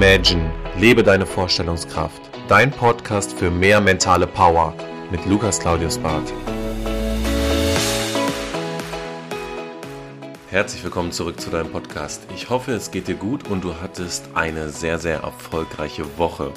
Imagine, lebe deine Vorstellungskraft. Dein Podcast für mehr mentale Power mit Lukas Claudius Barth. Herzlich willkommen zurück zu deinem Podcast. Ich hoffe, es geht dir gut und du hattest eine sehr, sehr erfolgreiche Woche.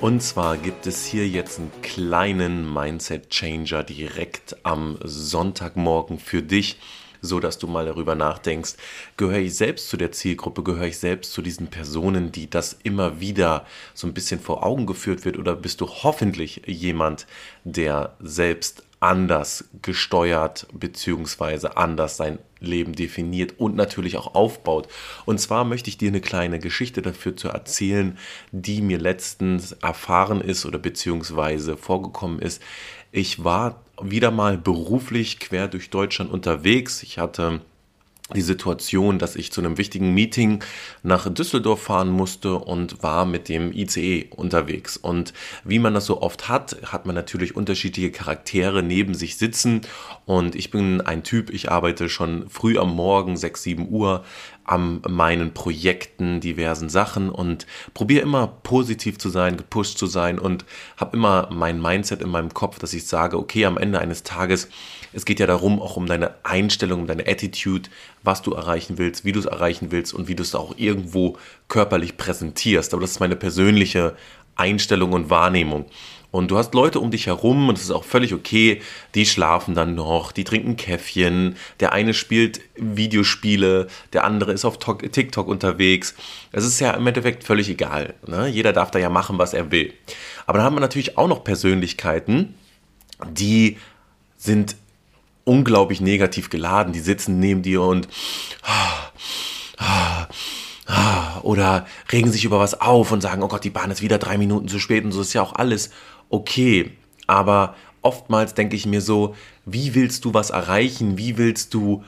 Und zwar gibt es hier jetzt einen kleinen Mindset-Changer direkt am Sonntagmorgen für dich so dass du mal darüber nachdenkst, gehöre ich selbst zu der Zielgruppe, gehöre ich selbst zu diesen Personen, die das immer wieder so ein bisschen vor Augen geführt wird oder bist du hoffentlich jemand, der selbst anders gesteuert bzw. anders sein Leben definiert und natürlich auch aufbaut. Und zwar möchte ich dir eine kleine Geschichte dafür zu erzählen, die mir letztens erfahren ist oder beziehungsweise vorgekommen ist. Ich war wieder mal beruflich quer durch Deutschland unterwegs. Ich hatte die Situation, dass ich zu einem wichtigen Meeting nach Düsseldorf fahren musste und war mit dem ICE unterwegs. Und wie man das so oft hat, hat man natürlich unterschiedliche Charaktere neben sich sitzen. Und ich bin ein Typ, ich arbeite schon früh am Morgen, 6, 7 Uhr, an meinen Projekten, diversen Sachen und probiere immer positiv zu sein, gepusht zu sein und habe immer mein Mindset in meinem Kopf, dass ich sage, okay, am Ende eines Tages, es geht ja darum, auch um deine Einstellung, um deine Attitude, was du erreichen willst, wie du es erreichen willst und wie du es auch irgendwo körperlich präsentierst. Aber das ist meine persönliche Einstellung und Wahrnehmung. Und du hast Leute um dich herum und es ist auch völlig okay, die schlafen dann noch, die trinken Käffchen, der eine spielt Videospiele, der andere ist auf TikTok unterwegs. Es ist ja im Endeffekt völlig egal. Ne? Jeder darf da ja machen, was er will. Aber dann haben wir natürlich auch noch Persönlichkeiten, die sind unglaublich negativ geladen. Die sitzen neben dir und oder regen sich über was auf und sagen, oh Gott, die Bahn ist wieder drei Minuten zu spät und so ist ja auch alles okay. Aber oftmals denke ich mir so, wie willst du was erreichen? Wie willst du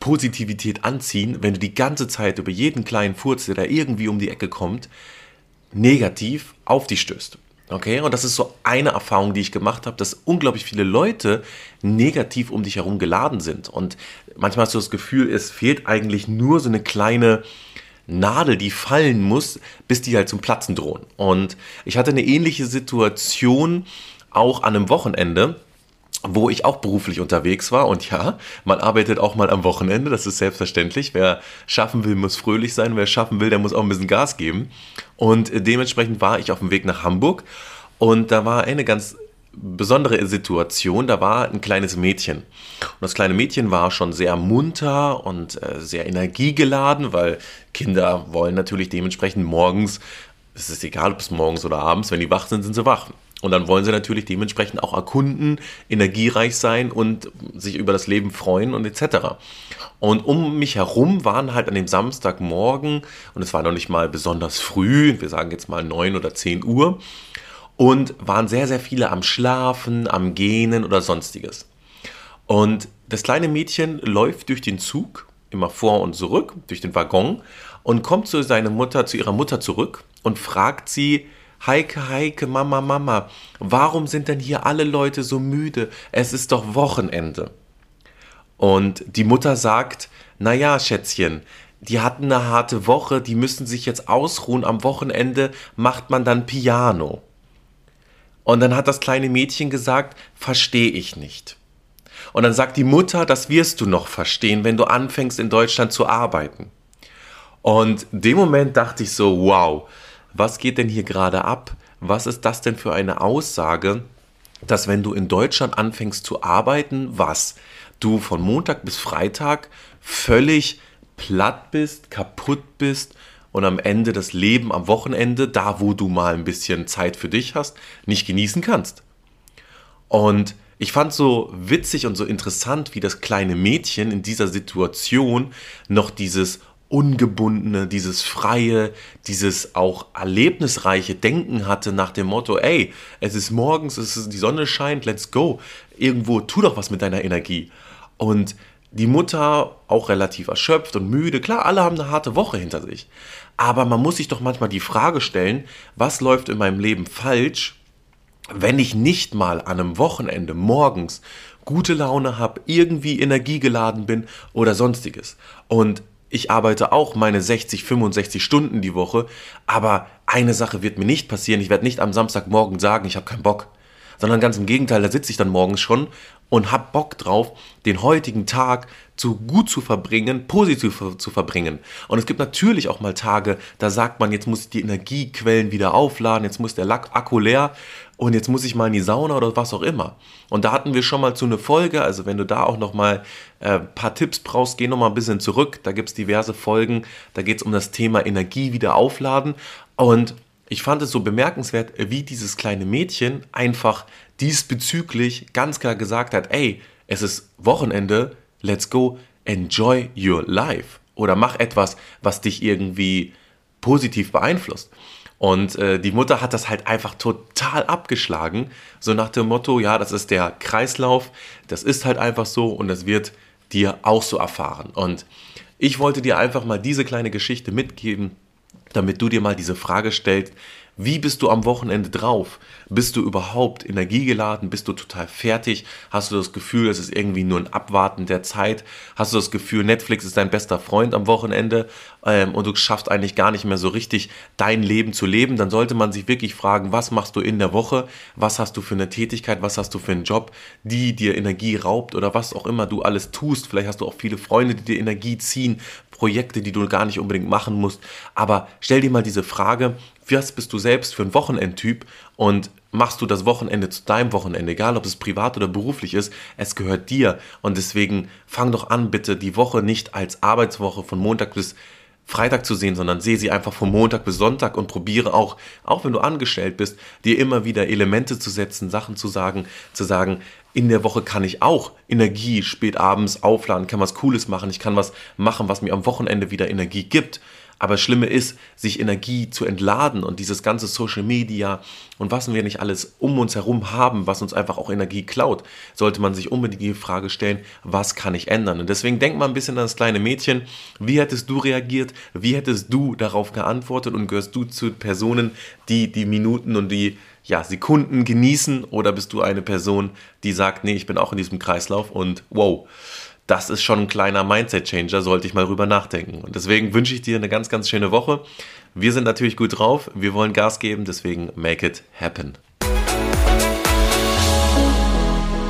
Positivität anziehen, wenn du die ganze Zeit über jeden kleinen Furz, der da irgendwie um die Ecke kommt, negativ auf dich stößt? Okay, und das ist so eine Erfahrung, die ich gemacht habe, dass unglaublich viele Leute negativ um dich herum geladen sind. Und manchmal hast du das Gefühl, es fehlt eigentlich nur so eine kleine Nadel, die fallen muss, bis die halt zum Platzen drohen. Und ich hatte eine ähnliche Situation auch an einem Wochenende, wo ich auch beruflich unterwegs war. Und ja, man arbeitet auch mal am Wochenende, das ist selbstverständlich. Wer schaffen will, muss fröhlich sein. Wer schaffen will, der muss auch ein bisschen Gas geben. Und dementsprechend war ich auf dem Weg nach Hamburg. Und da war eine ganz besondere Situation. Da war ein kleines Mädchen. Und das kleine Mädchen war schon sehr munter und äh, sehr energiegeladen, weil Kinder wollen natürlich dementsprechend morgens, es ist egal, ob es morgens oder abends, wenn die wach sind, sind sie wach. Und dann wollen sie natürlich dementsprechend auch erkunden, energiereich sein und sich über das Leben freuen und etc. Und um mich herum waren halt an dem Samstagmorgen, und es war noch nicht mal besonders früh, wir sagen jetzt mal 9 oder 10 Uhr, und waren sehr, sehr viele am Schlafen, am Gähnen oder sonstiges. Und das kleine Mädchen läuft durch den Zug, immer vor und zurück, durch den Waggon und kommt zu seiner Mutter, zu ihrer Mutter zurück und fragt sie, Heike, Heike, Mama, Mama, warum sind denn hier alle Leute so müde? Es ist doch Wochenende. Und die Mutter sagt, naja, Schätzchen, die hatten eine harte Woche, die müssen sich jetzt ausruhen, am Wochenende macht man dann Piano. Und dann hat das kleine Mädchen gesagt, verstehe ich nicht. Und dann sagt die Mutter, das wirst du noch verstehen, wenn du anfängst in Deutschland zu arbeiten. Und in dem Moment dachte ich so, wow, was geht denn hier gerade ab? Was ist das denn für eine Aussage, dass wenn du in Deutschland anfängst zu arbeiten, was? Du von Montag bis Freitag völlig platt bist, kaputt bist und am Ende das Leben am Wochenende, da wo du mal ein bisschen Zeit für dich hast, nicht genießen kannst. Und ich fand so witzig und so interessant, wie das kleine Mädchen in dieser Situation noch dieses ungebundene, dieses freie, dieses auch erlebnisreiche Denken hatte nach dem Motto, ey, es ist morgens, es ist, die Sonne scheint, let's go. Irgendwo tu doch was mit deiner Energie. Und die Mutter auch relativ erschöpft und müde. Klar, alle haben eine harte Woche hinter sich. Aber man muss sich doch manchmal die Frage stellen, was läuft in meinem Leben falsch, wenn ich nicht mal an einem Wochenende morgens gute Laune habe, irgendwie energiegeladen bin oder sonstiges. Und ich arbeite auch meine 60, 65 Stunden die Woche, aber eine Sache wird mir nicht passieren. Ich werde nicht am Samstagmorgen sagen, ich habe keinen Bock. Sondern ganz im Gegenteil, da sitze ich dann morgens schon und hab Bock drauf, den heutigen Tag zu gut zu verbringen, positiv zu verbringen. Und es gibt natürlich auch mal Tage, da sagt man, jetzt muss ich die Energiequellen wieder aufladen, jetzt muss der Akku leer und jetzt muss ich mal in die Sauna oder was auch immer. Und da hatten wir schon mal zu eine Folge, also wenn du da auch noch mal äh, paar Tipps brauchst, geh noch mal ein bisschen zurück, da gibt's diverse Folgen, da geht's um das Thema Energie wieder aufladen und ich fand es so bemerkenswert, wie dieses kleine Mädchen einfach diesbezüglich ganz klar gesagt hat, ey, es ist Wochenende, let's go, enjoy your life. Oder mach etwas, was dich irgendwie positiv beeinflusst. Und äh, die Mutter hat das halt einfach total abgeschlagen, so nach dem Motto, ja, das ist der Kreislauf, das ist halt einfach so und das wird dir auch so erfahren. Und ich wollte dir einfach mal diese kleine Geschichte mitgeben, damit du dir mal diese Frage stellst, wie bist du am Wochenende drauf? Bist du überhaupt energiegeladen? Bist du total fertig? Hast du das Gefühl, es ist irgendwie nur ein Abwarten der Zeit? Hast du das Gefühl, Netflix ist dein bester Freund am Wochenende ähm, und du schaffst eigentlich gar nicht mehr so richtig dein Leben zu leben? Dann sollte man sich wirklich fragen, was machst du in der Woche? Was hast du für eine Tätigkeit? Was hast du für einen Job, die dir Energie raubt oder was auch immer du alles tust? Vielleicht hast du auch viele Freunde, die dir Energie ziehen. Projekte, die du gar nicht unbedingt machen musst. Aber stell dir mal diese Frage, was bist du selbst für ein Wochenendtyp und machst du das Wochenende zu deinem Wochenende, egal ob es privat oder beruflich ist, es gehört dir. Und deswegen fang doch an, bitte die Woche nicht als Arbeitswoche von Montag bis Freitag zu sehen, sondern sehe sie einfach von Montag bis Sonntag und probiere auch, auch wenn du angestellt bist, dir immer wieder Elemente zu setzen, Sachen zu sagen, zu sagen, in der Woche kann ich auch Energie spät abends aufladen, kann was Cooles machen, ich kann was machen, was mir am Wochenende wieder Energie gibt. Aber das Schlimme ist, sich Energie zu entladen und dieses ganze Social Media und was wir nicht alles um uns herum haben, was uns einfach auch Energie klaut, sollte man sich unbedingt die Frage stellen, was kann ich ändern? Und deswegen denk mal ein bisschen an das kleine Mädchen. Wie hättest du reagiert? Wie hättest du darauf geantwortet? Und gehörst du zu Personen, die die Minuten und die ja, Sekunden genießen? Oder bist du eine Person, die sagt, nee, ich bin auch in diesem Kreislauf und wow, das ist schon ein kleiner Mindset-Changer, sollte ich mal drüber nachdenken. Und deswegen wünsche ich dir eine ganz, ganz schöne Woche. Wir sind natürlich gut drauf, wir wollen Gas geben, deswegen make it happen.